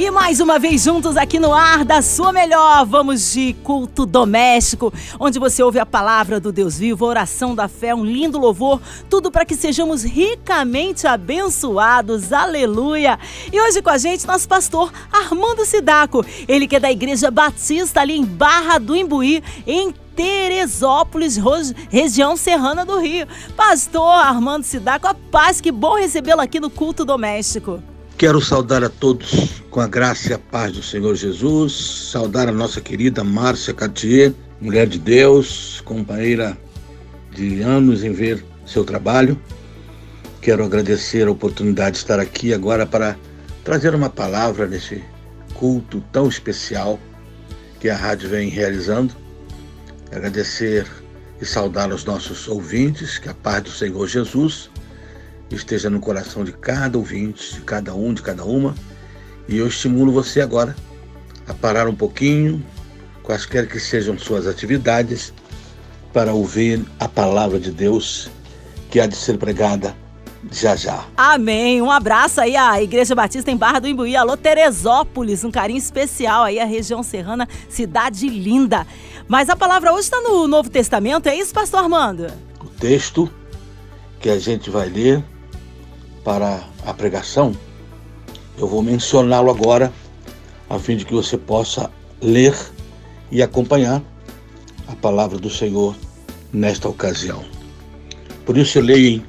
E mais uma vez juntos aqui no ar da sua melhor, vamos de culto doméstico, onde você ouve a palavra do Deus vivo, a oração da fé, um lindo louvor, tudo para que sejamos ricamente abençoados. Aleluia! E hoje com a gente nosso pastor Armando Sidaco, ele que é da Igreja Batista ali em Barra do Imbuí, em Teresópolis, região serrana do Rio. Pastor Armando Sidaco, a paz, que bom recebê-lo aqui no culto doméstico. Quero saudar a todos com a graça e a paz do Senhor Jesus, saudar a nossa querida Márcia Cartier, mulher de Deus, companheira de anos em ver seu trabalho. Quero agradecer a oportunidade de estar aqui agora para trazer uma palavra nesse culto tão especial que a rádio vem realizando. Agradecer e saudar os nossos ouvintes, que a paz do Senhor Jesus esteja no coração de cada ouvinte, de cada um, de cada uma. E eu estimulo você agora a parar um pouquinho, quaisquer que sejam suas atividades, para ouvir a palavra de Deus que há de ser pregada já já. Amém. Um abraço aí à Igreja Batista em Barra do Imbuí, alô Teresópolis, um carinho especial aí à região serrana, cidade linda. Mas a palavra hoje está no Novo Testamento, é isso, pastor Armando? O texto que a gente vai ler para a pregação, eu vou mencioná-lo agora, a fim de que você possa ler e acompanhar a palavra do Senhor nesta ocasião. Por isso eu leio em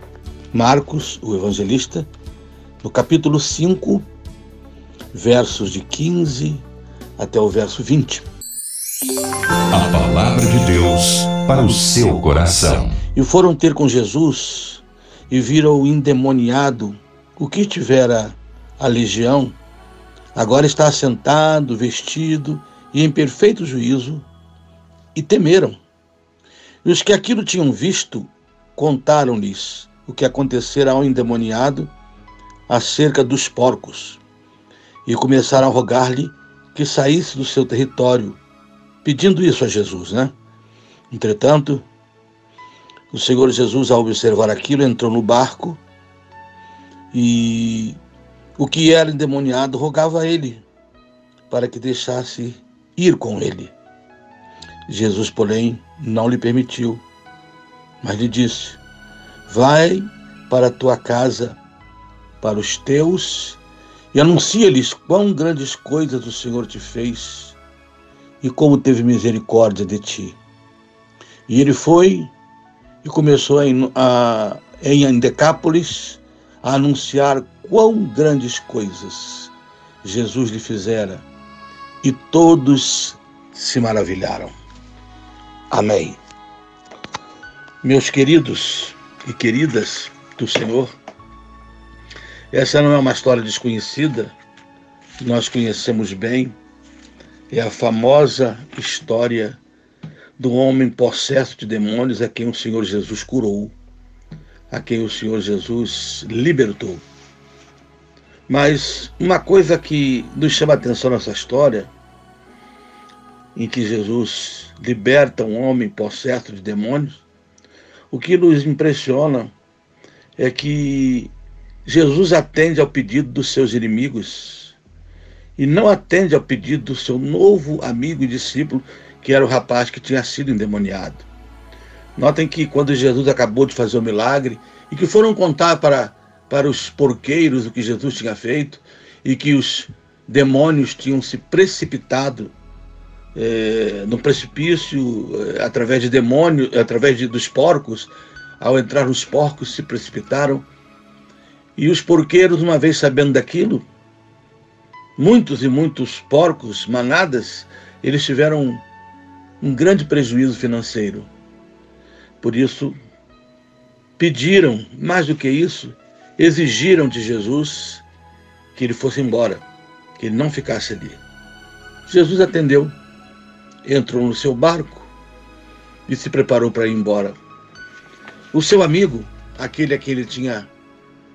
Marcos, o evangelista, no capítulo 5, versos de 15 até o verso 20. A palavra de Deus para o seu coração. E foram ter com Jesus e viram o endemoniado, o que tivera a legião, agora está assentado, vestido e em perfeito juízo, e temeram. E os que aquilo tinham visto contaram-lhes o que acontecera ao endemoniado acerca dos porcos, e começaram a rogar-lhe que saísse do seu território, pedindo isso a Jesus, né? Entretanto, o Senhor Jesus, ao observar aquilo, entrou no barco e o que era endemoniado rogava a ele para que deixasse ir com ele. Jesus, porém, não lhe permitiu, mas lhe disse: Vai para a tua casa, para os teus, e anuncia-lhes quão grandes coisas o Senhor te fez e como teve misericórdia de ti. E ele foi e começou em, a, em Decápolis a anunciar quão grandes coisas Jesus lhe fizera e todos se maravilharam. Amém. Meus queridos e queridas do Senhor, essa não é uma história desconhecida, nós conhecemos bem, é a famosa história do homem possesso de demônios a quem o Senhor Jesus curou, a quem o Senhor Jesus libertou. Mas uma coisa que nos chama a atenção nessa história, em que Jesus liberta um homem possesso de demônios, o que nos impressiona é que Jesus atende ao pedido dos seus inimigos e não atende ao pedido do seu novo amigo e discípulo que era o rapaz que tinha sido endemoniado. Notem que quando Jesus acabou de fazer o milagre e que foram contar para, para os porqueiros o que Jesus tinha feito e que os demônios tinham se precipitado é, no precipício é, através de demônios, através de, dos porcos, ao entrar nos porcos se precipitaram. E os porqueiros, uma vez sabendo daquilo, muitos e muitos porcos, manadas, eles tiveram um grande prejuízo financeiro. Por isso, pediram, mais do que isso, exigiram de Jesus que ele fosse embora, que ele não ficasse ali. Jesus atendeu, entrou no seu barco e se preparou para ir embora. O seu amigo, aquele a quem ele tinha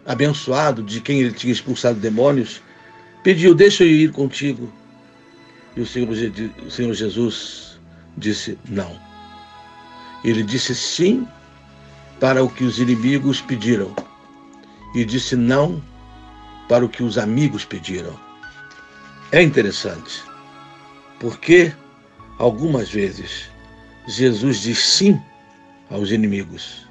abençoado, de quem ele tinha expulsado demônios, pediu: Deixa eu ir contigo. E o Senhor, o Senhor Jesus disse não. Ele disse sim para o que os inimigos pediram e disse não para o que os amigos pediram. É interessante, porque algumas vezes Jesus diz sim aos inimigos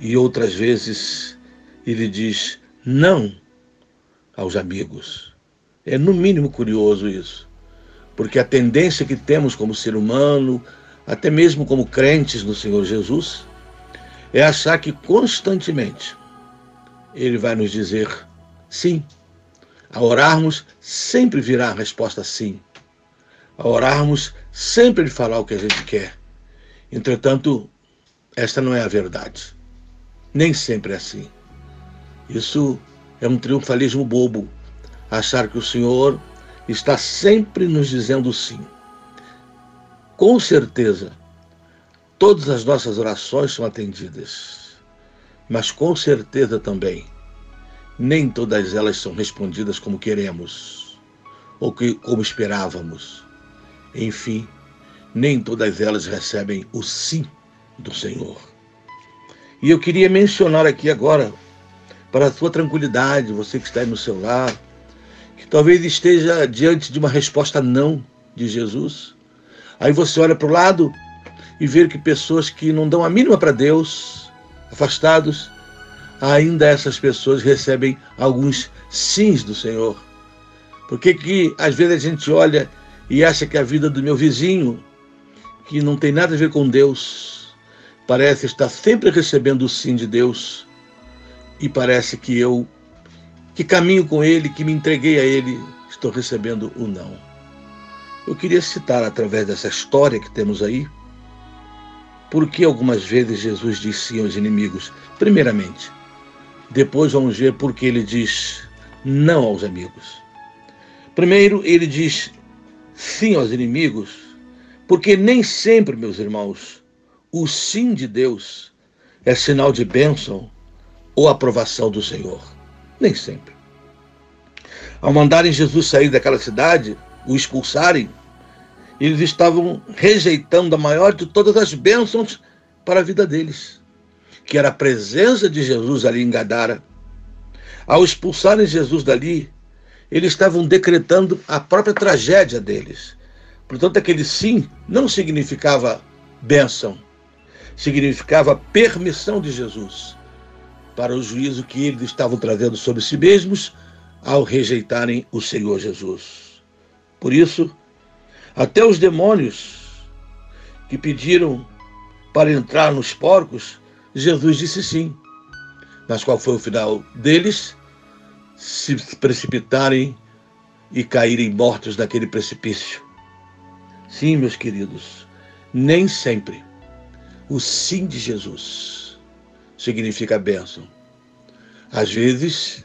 e outras vezes ele diz não aos amigos. É no mínimo curioso isso, porque a tendência que temos como ser humano, até mesmo como crentes no Senhor Jesus, é achar que constantemente Ele vai nos dizer sim. A orarmos, sempre virá a resposta sim. A orarmos, sempre Ele falar o que a gente quer. Entretanto, esta não é a verdade. Nem sempre é assim. Isso é um triunfalismo bobo, achar que o Senhor está sempre nos dizendo sim. Com certeza, todas as nossas orações são atendidas, mas com certeza também, nem todas elas são respondidas como queremos ou que, como esperávamos. Enfim, nem todas elas recebem o sim do Senhor. E eu queria mencionar aqui agora para a sua tranquilidade, você que está aí no seu lar, que talvez esteja diante de uma resposta não de Jesus. Aí você olha para o lado e vê que pessoas que não dão a mínima para Deus, afastados, ainda essas pessoas recebem alguns sims do Senhor. Porque que às vezes a gente olha e acha que a vida do meu vizinho, que não tem nada a ver com Deus, parece estar sempre recebendo o sim de Deus e parece que eu, que caminho com Ele, que me entreguei a Ele, estou recebendo o não. Eu queria citar, através dessa história que temos aí, por que algumas vezes Jesus diz sim aos inimigos. Primeiramente, depois vamos ver por que ele diz não aos amigos. Primeiro, ele diz sim aos inimigos, porque nem sempre, meus irmãos, o sim de Deus é sinal de bênção ou aprovação do Senhor. Nem sempre. Ao mandarem Jesus sair daquela cidade, o expulsarem, eles estavam rejeitando a maior de todas as bênçãos para a vida deles, que era a presença de Jesus ali em Gadara. Ao expulsarem Jesus dali, eles estavam decretando a própria tragédia deles. Portanto, aquele sim não significava bênção, significava permissão de Jesus para o juízo que eles estavam trazendo sobre si mesmos ao rejeitarem o Senhor Jesus. Por isso, até os demônios que pediram para entrar nos porcos, Jesus disse sim. Mas qual foi o final deles? Se precipitarem e caírem mortos daquele precipício. Sim, meus queridos, nem sempre o sim de Jesus significa bênção. Às vezes,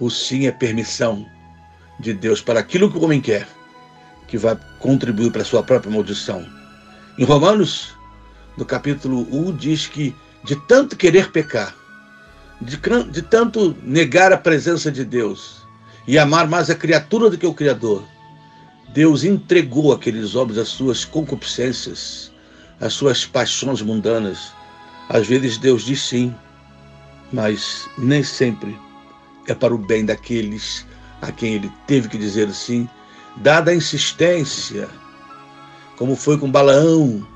o sim é permissão de Deus para aquilo que o homem quer, que vai contribuir para a sua própria maldição. Em Romanos, no capítulo 1, diz que de tanto querer pecar, de, de tanto negar a presença de Deus e amar mais a criatura do que o Criador, Deus entregou aqueles homens as suas concupiscências, as suas paixões mundanas, às vezes Deus diz sim, mas nem sempre é para o bem daqueles a quem ele teve que dizer sim, dada a insistência, como foi com Balaão.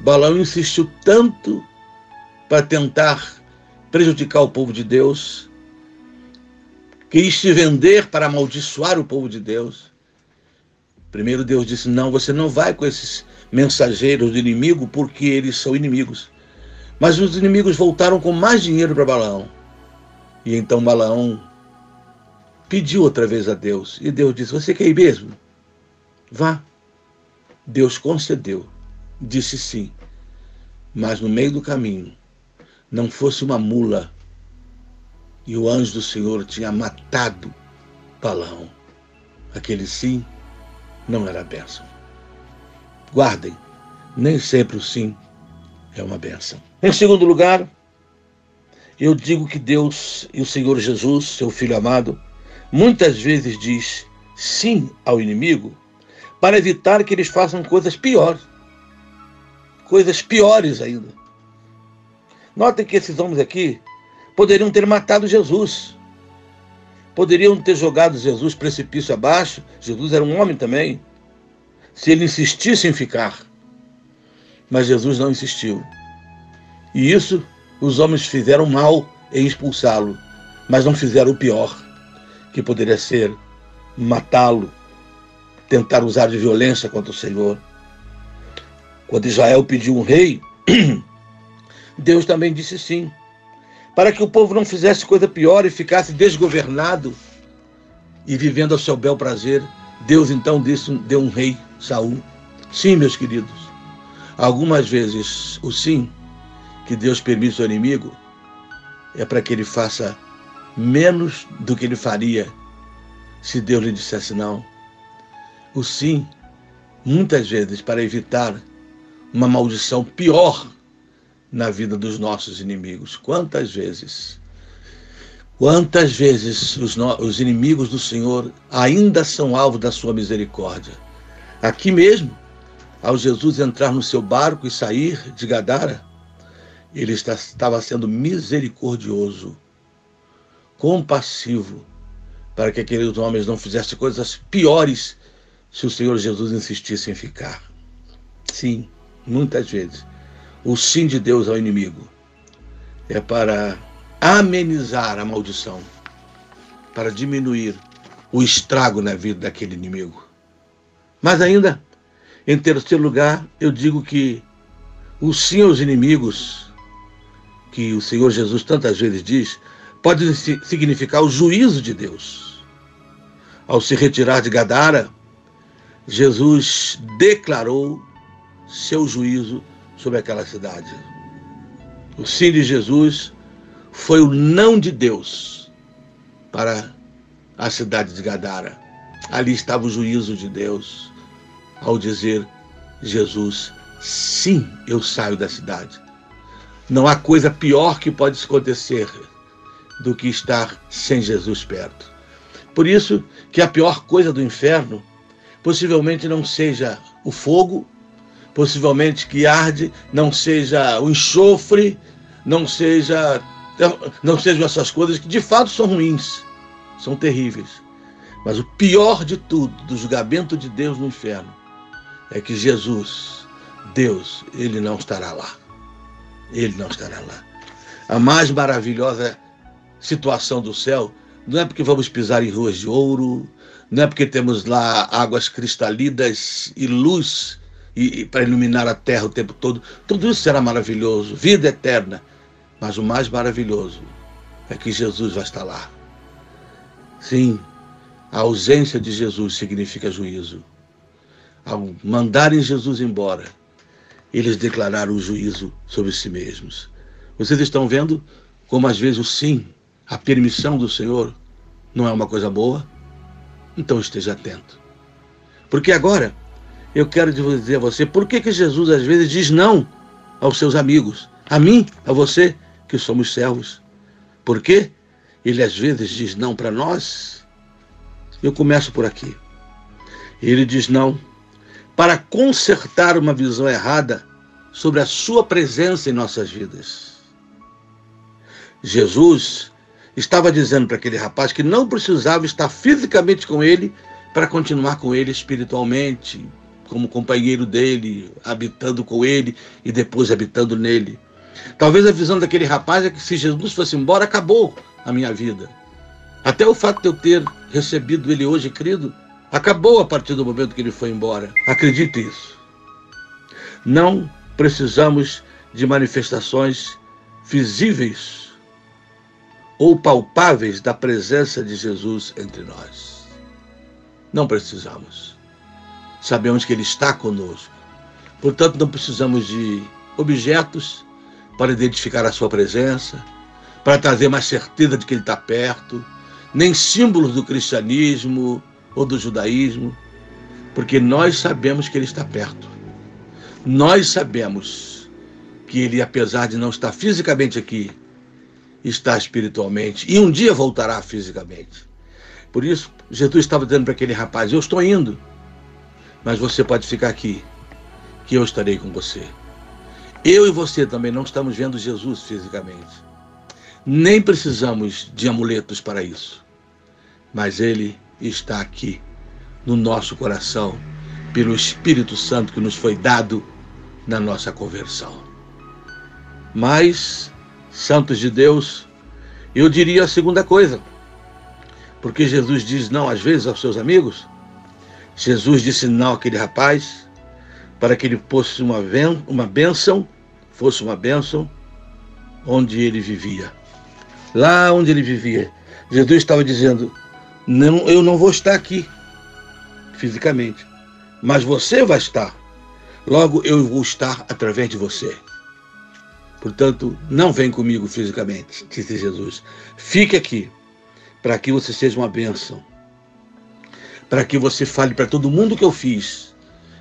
Balaão insistiu tanto para tentar prejudicar o povo de Deus, quis se vender para amaldiçoar o povo de Deus. Primeiro Deus disse: Não, você não vai com esses mensageiros do inimigo, porque eles são inimigos. Mas os inimigos voltaram com mais dinheiro para Balaão. E então Balaão pediu outra vez a Deus. E Deus disse: Você quer ir mesmo? Vá. Deus concedeu. Disse sim. Mas no meio do caminho, não fosse uma mula. E o anjo do Senhor tinha matado Balaão. Aquele sim não era bênção. Guardem, nem sempre o sim é uma bênção. Em segundo lugar, eu digo que Deus e o Senhor Jesus, seu Filho amado, muitas vezes diz sim ao inimigo para evitar que eles façam coisas piores. Coisas piores ainda. Notem que esses homens aqui poderiam ter matado Jesus. Poderiam ter jogado Jesus precipício abaixo. Jesus era um homem também. Se ele insistisse em ficar. Mas Jesus não insistiu. E isso os homens fizeram mal em expulsá-lo, mas não fizeram o pior, que poderia ser matá-lo, tentar usar de violência contra o Senhor. Quando Israel pediu um rei, Deus também disse sim, para que o povo não fizesse coisa pior e ficasse desgovernado e vivendo ao seu bel prazer. Deus então disse, deu um rei, Saul. Sim, meus queridos, algumas vezes o sim que Deus permite ao inimigo é para que ele faça menos do que ele faria se Deus lhe dissesse não. O sim, muitas vezes, para evitar uma maldição pior na vida dos nossos inimigos. Quantas vezes, quantas vezes os, os inimigos do Senhor ainda são alvo da sua misericórdia? Aqui mesmo, ao Jesus entrar no seu barco e sair de Gadara, ele estava sendo misericordioso, compassivo, para que aqueles homens não fizessem coisas piores se o Senhor Jesus insistisse em ficar. Sim, muitas vezes, o sim de Deus ao inimigo é para amenizar a maldição, para diminuir o estrago na vida daquele inimigo. Mas ainda, em terceiro lugar, eu digo que o sim aos inimigos que o Senhor Jesus tantas vezes diz, pode significar o juízo de Deus. Ao se retirar de Gadara, Jesus declarou seu juízo sobre aquela cidade. O sim de Jesus foi o não de Deus para a cidade de Gadara. Ali estava o juízo de Deus ao dizer: Jesus, sim, eu saio da cidade. Não há coisa pior que pode acontecer do que estar sem Jesus perto. Por isso que a pior coisa do inferno possivelmente não seja o fogo, possivelmente que arde, não seja o enxofre, não seja não sejam essas coisas que de fato são ruins, são terríveis. Mas o pior de tudo, do julgamento de Deus no inferno, é que Jesus, Deus, ele não estará lá ele não estará lá. A mais maravilhosa situação do céu não é porque vamos pisar em ruas de ouro, não é porque temos lá águas cristalinas e luz e, e para iluminar a terra o tempo todo. Tudo isso será maravilhoso, vida eterna. Mas o mais maravilhoso é que Jesus vai estar lá. Sim, a ausência de Jesus significa juízo. Ao mandarem Jesus embora, eles declararam o juízo sobre si mesmos. Vocês estão vendo como às vezes o sim, a permissão do Senhor, não é uma coisa boa? Então esteja atento. Porque agora eu quero dizer a você por que, que Jesus às vezes diz não aos seus amigos, a mim, a você, que somos servos. Por quê? Ele às vezes diz não para nós. Eu começo por aqui. Ele diz não para consertar uma visão errada sobre a sua presença em nossas vidas. Jesus estava dizendo para aquele rapaz que não precisava estar fisicamente com ele para continuar com ele espiritualmente, como companheiro dele, habitando com ele e depois habitando nele. Talvez a visão daquele rapaz é que se Jesus fosse embora, acabou a minha vida. Até o fato de eu ter recebido ele hoje, querido, Acabou a partir do momento que ele foi embora. Acredite isso. Não precisamos de manifestações visíveis ou palpáveis da presença de Jesus entre nós. Não precisamos. Sabemos que Ele está conosco. Portanto, não precisamos de objetos para identificar a Sua presença, para trazer mais certeza de que Ele está perto, nem símbolos do cristianismo, ou do judaísmo, porque nós sabemos que Ele está perto. Nós sabemos que Ele, apesar de não estar fisicamente aqui, está espiritualmente e um dia voltará fisicamente. Por isso, Jesus estava dizendo para aquele rapaz: Eu estou indo, Mas você pode ficar aqui, que eu estarei com você. Eu e você também não estamos vendo Jesus fisicamente. Nem precisamos de amuletos para isso. Mas Ele está aqui, no nosso coração, pelo Espírito Santo que nos foi dado na nossa conversão. Mas, santos de Deus, eu diria a segunda coisa. Porque Jesus diz não às vezes aos seus amigos. Jesus disse não àquele rapaz para que ele fosse uma, uma bênção, fosse uma bênção onde ele vivia. Lá onde ele vivia. Jesus estava dizendo: não, eu não vou estar aqui fisicamente, mas você vai estar. Logo eu vou estar através de você. Portanto, não vem comigo fisicamente, disse Jesus. Fique aqui, para que você seja uma bênção. Para que você fale para todo mundo que eu fiz.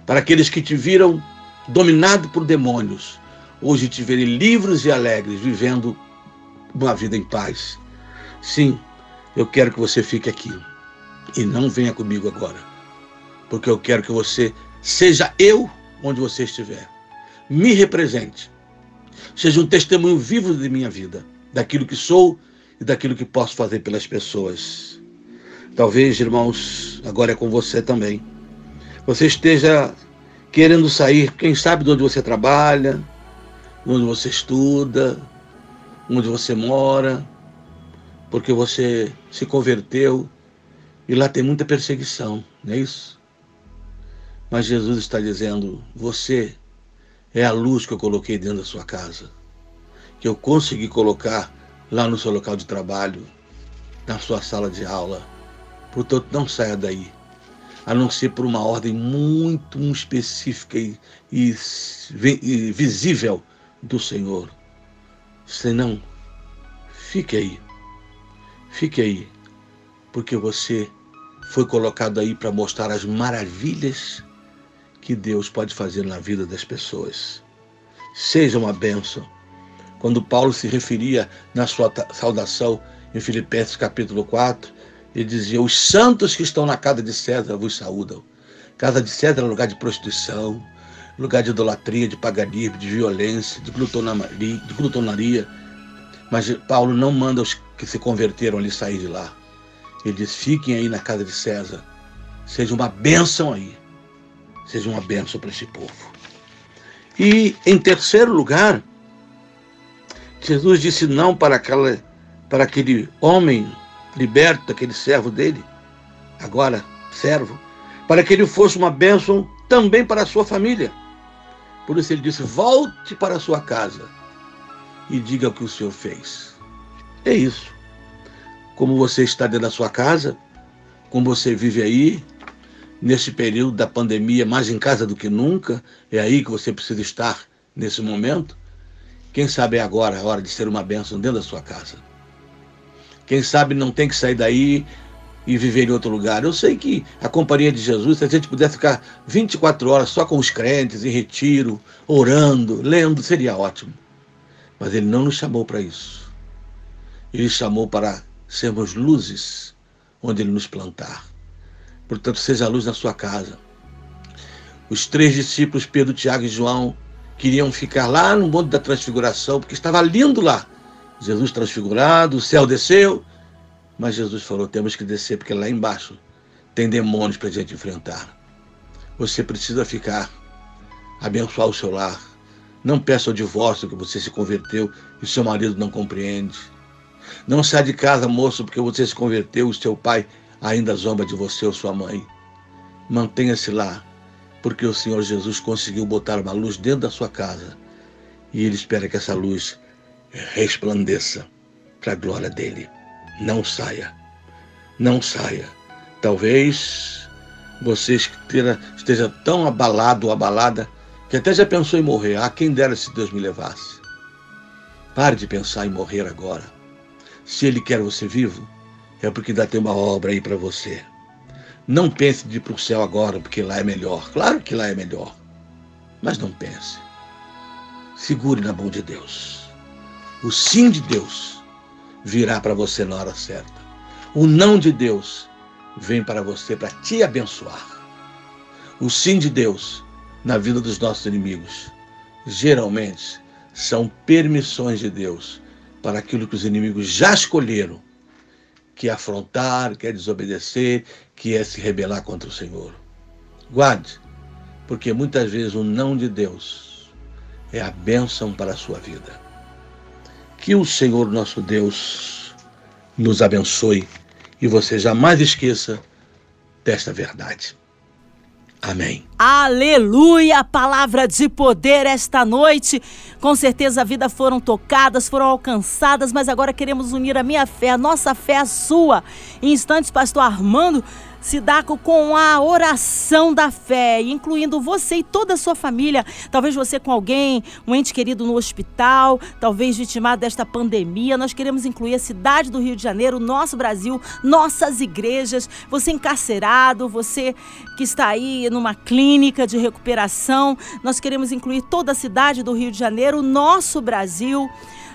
Para aqueles que te viram dominado por demônios, hoje te verem livres e alegres, vivendo uma vida em paz. Sim, eu quero que você fique aqui. E não venha comigo agora. Porque eu quero que você seja eu onde você estiver. Me represente seja um testemunho vivo de minha vida, daquilo que sou e daquilo que posso fazer pelas pessoas. Talvez, irmãos, agora é com você também. Você esteja querendo sair, quem sabe de onde você trabalha, onde você estuda, onde você mora, porque você se converteu e lá tem muita perseguição, não é isso? Mas Jesus está dizendo: você é a luz que eu coloquei dentro da sua casa, que eu consegui colocar lá no seu local de trabalho, na sua sala de aula. Portanto, não saia daí, a não ser por uma ordem muito específica e, e, e visível do Senhor. Senão, fique aí, fique aí, porque você foi colocado aí para mostrar as maravilhas que Deus pode fazer na vida das pessoas. Seja uma bênção. Quando Paulo se referia na sua saudação em Filipenses capítulo 4, ele dizia: Os santos que estão na casa de César vos saúdam. Casa de César é lugar de prostituição, lugar de idolatria, de paganismo, de violência, de glutonaria. Mas Paulo não manda os que se converteram ali sair de lá. Ele diz: fiquem aí na casa de César. Seja uma bênção aí seja uma bênção para esse povo. E em terceiro lugar, Jesus disse não para, aquela, para aquele homem liberto, aquele servo dele, agora servo, para que ele fosse uma bênção também para a sua família. Por isso ele disse: volte para a sua casa e diga o que o Senhor fez. É isso. Como você está dentro da sua casa, como você vive aí, nesse período da pandemia, mais em casa do que nunca, é aí que você precisa estar nesse momento. Quem sabe é agora a hora de ser uma bênção dentro da sua casa. Quem sabe não tem que sair daí e viver em outro lugar. Eu sei que a companhia de Jesus, se a gente puder ficar 24 horas só com os crentes, em retiro, orando, lendo, seria ótimo. Mas ele não nos chamou para isso. Ele chamou para sermos luzes onde ele nos plantar. Portanto, seja a luz na sua casa. Os três discípulos, Pedro, Tiago e João, queriam ficar lá no Monte da Transfiguração, porque estava lindo lá. Jesus transfigurado, o céu desceu. Mas Jesus falou: temos que descer, porque lá embaixo tem demônios para a gente enfrentar. Você precisa ficar, abençoar o seu lar. Não peça o divórcio que você se converteu e seu marido não compreende. Não saia de casa, moço, porque você se converteu e seu pai ainda zomba de você ou sua mãe. Mantenha-se lá, porque o Senhor Jesus conseguiu botar uma luz dentro da sua casa e Ele espera que essa luz resplandeça para a glória dele. Não saia, não saia. Talvez você esteja tão abalado ou abalada que até já pensou em morrer. Ah, quem dera se Deus me levasse. Pare de pensar em morrer agora. Se Ele quer você vivo, é porque ainda tem uma obra aí para você. Não pense de ir para o céu agora, porque lá é melhor. Claro que lá é melhor. Mas não pense. Segure na mão de Deus. O sim de Deus virá para você na hora certa. O não de Deus vem para você para te abençoar. O sim de Deus na vida dos nossos inimigos geralmente são permissões de Deus para aquilo que os inimigos já escolheram, que é afrontar, que é desobedecer, que é se rebelar contra o Senhor. Guarde, porque muitas vezes o não de Deus é a bênção para a sua vida. Que o Senhor nosso Deus nos abençoe e você jamais esqueça desta verdade. Amém. Aleluia! Palavra de poder esta noite. Com certeza a vida foram tocadas, foram alcançadas, mas agora queremos unir a minha fé, a nossa fé, a sua. Em instantes, pastor Armando Sidaco com a oração da fé, incluindo você e toda a sua família. Talvez você com alguém, um ente querido no hospital, talvez vitimado desta pandemia. Nós queremos incluir a cidade do Rio de Janeiro, nosso Brasil, nossas igrejas. Você encarcerado, você que está aí numa clínica de recuperação. Nós queremos incluir toda a cidade do Rio de Janeiro, nosso Brasil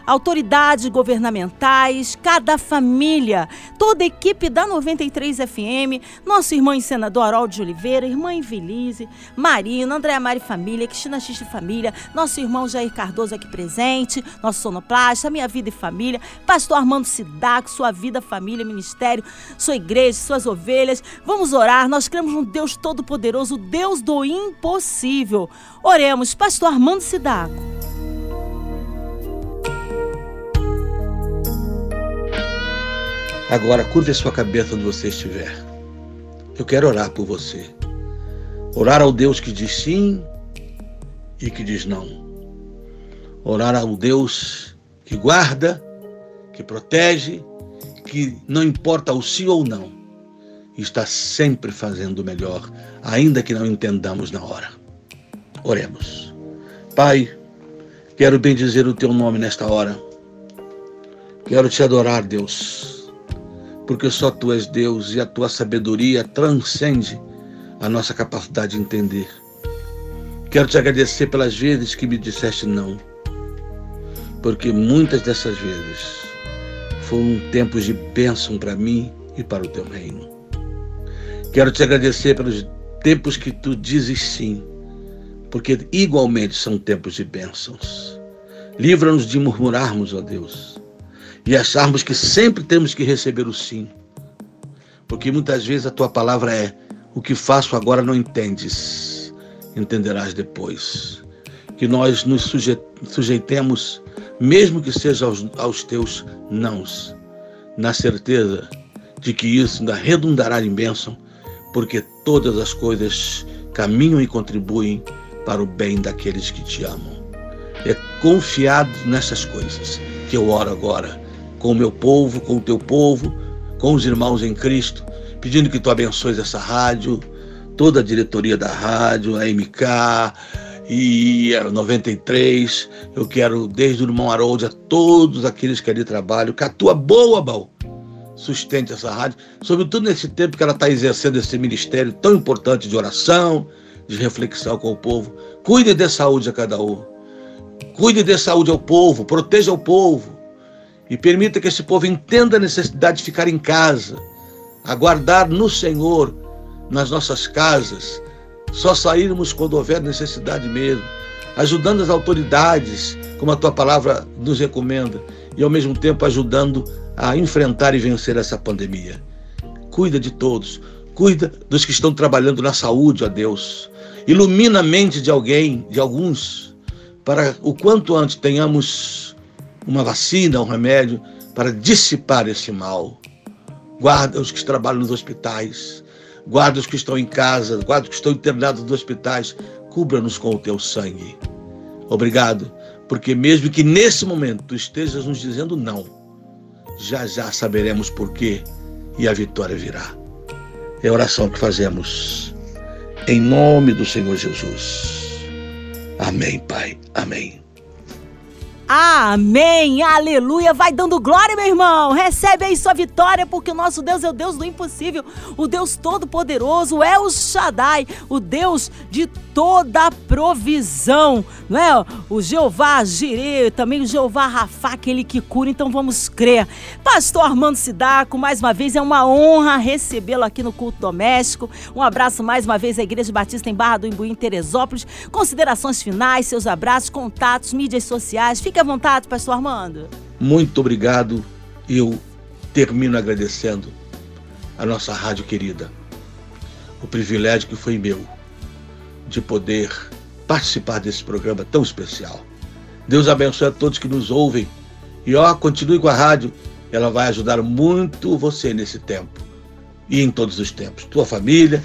autoridades governamentais, cada família, toda a equipe da 93 FM, nosso irmão senador Haroldo de Oliveira, irmã Invelise, Marina, Andréa Mari Família, Cristina Xixi Família, nosso irmão Jair Cardoso aqui presente, nosso sonoplasta, Minha Vida e Família, pastor Armando Sidac, Sua Vida, Família, Ministério, Sua Igreja, Suas Ovelhas. Vamos orar, nós cremos num Deus Todo-Poderoso, Deus do impossível. Oremos, pastor Armando Sidaco. Agora, curve sua cabeça onde você estiver. Eu quero orar por você. Orar ao Deus que diz sim e que diz não. Orar ao Deus que guarda, que protege, que não importa o sim ou não, está sempre fazendo o melhor, ainda que não entendamos na hora. Oremos. Pai, quero bendizer o teu nome nesta hora. Quero te adorar, Deus porque só tu és Deus e a tua sabedoria transcende a nossa capacidade de entender. Quero te agradecer pelas vezes que me disseste não, porque muitas dessas vezes foram tempos de bênção para mim e para o teu reino. Quero te agradecer pelos tempos que tu dizes sim, porque igualmente são tempos de bênçãos. Livra-nos de murmurarmos, ó Deus e acharmos que sempre temos que receber o sim. Porque muitas vezes a tua palavra é: o que faço agora não entendes, entenderás depois. Que nós nos sujeitemos, mesmo que seja aos, aos teus nãos, na certeza de que isso ainda redundará em bênção, porque todas as coisas caminham e contribuem para o bem daqueles que te amam. É confiado nessas coisas que eu oro agora com o meu povo, com o teu povo, com os irmãos em Cristo, pedindo que tu abençoes essa rádio, toda a diretoria da rádio, a MK e a 93. Eu quero, desde o irmão Harold a todos aqueles que ali trabalham, que a tua boa mão sustente essa rádio, sobretudo nesse tempo que ela está exercendo esse ministério tão importante de oração, de reflexão com o povo. Cuide de saúde a cada um. Cuide de saúde ao povo, proteja o povo e permita que esse povo entenda a necessidade de ficar em casa, aguardar no Senhor, nas nossas casas, só sairmos quando houver necessidade mesmo, ajudando as autoridades, como a tua palavra nos recomenda, e ao mesmo tempo ajudando a enfrentar e vencer essa pandemia. Cuida de todos, cuida dos que estão trabalhando na saúde, ó Deus. Ilumina a mente de alguém, de alguns, para o quanto antes tenhamos uma vacina, um remédio para dissipar esse mal. Guarda os que trabalham nos hospitais, guarda os que estão em casa, guarda os que estão internados nos hospitais, cubra-nos com o teu sangue. Obrigado, porque mesmo que nesse momento tu estejas nos dizendo não, já já saberemos por quê e a vitória virá. É a oração que fazemos em nome do Senhor Jesus. Amém, Pai. Amém. Amém, aleluia. Vai dando glória, meu irmão. Recebe aí sua vitória, porque o nosso Deus é o Deus do impossível, o Deus todo-poderoso, é o Shaddai, o Deus de toda provisão, não é? O Jeová Jireh, também o Jeová Rafá, aquele que cura, então vamos crer. Pastor Armando Sidaco, mais uma vez é uma honra recebê-lo aqui no culto doméstico. Um abraço mais uma vez à Igreja Batista em Barra do Imbuí, em Teresópolis. Considerações finais, seus abraços, contatos, mídias sociais. Fique à vontade, pastor Armando. Muito obrigado. Eu termino agradecendo a nossa rádio querida. O privilégio que foi meu de poder participar desse programa tão especial. Deus abençoe a todos que nos ouvem. E ó, continue com a rádio, ela vai ajudar muito você nesse tempo e em todos os tempos. Tua família,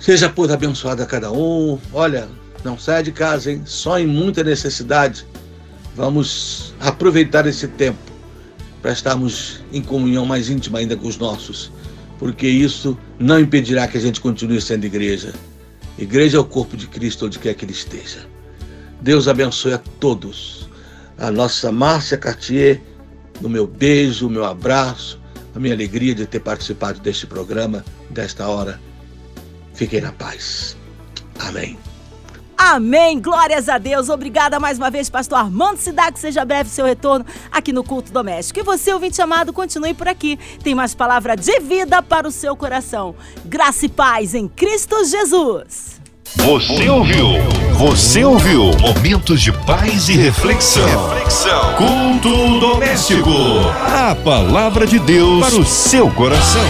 seja por abençoada cada um. Olha, não saia de casa, hein? Só em muita necessidade. Vamos aproveitar esse tempo para estarmos em comunhão mais íntima ainda com os nossos, porque isso não impedirá que a gente continue sendo igreja. Igreja é o corpo de Cristo onde quer que ele esteja. Deus abençoe a todos. A nossa Márcia Cartier, no meu beijo, o meu abraço, a minha alegria de ter participado deste programa, desta hora. Fiquem na paz. Amém. Amém, glórias a Deus. Obrigada mais uma vez, pastor Armando Cidade, seja breve seu retorno aqui no culto doméstico. E você, ouvinte amado, continue por aqui. Tem mais palavra de vida para o seu coração. Graça e paz em Cristo Jesus. Você ouviu? Você ouviu? Momentos de paz e reflexão. Reflexão. Culto doméstico. A palavra de Deus para o seu coração.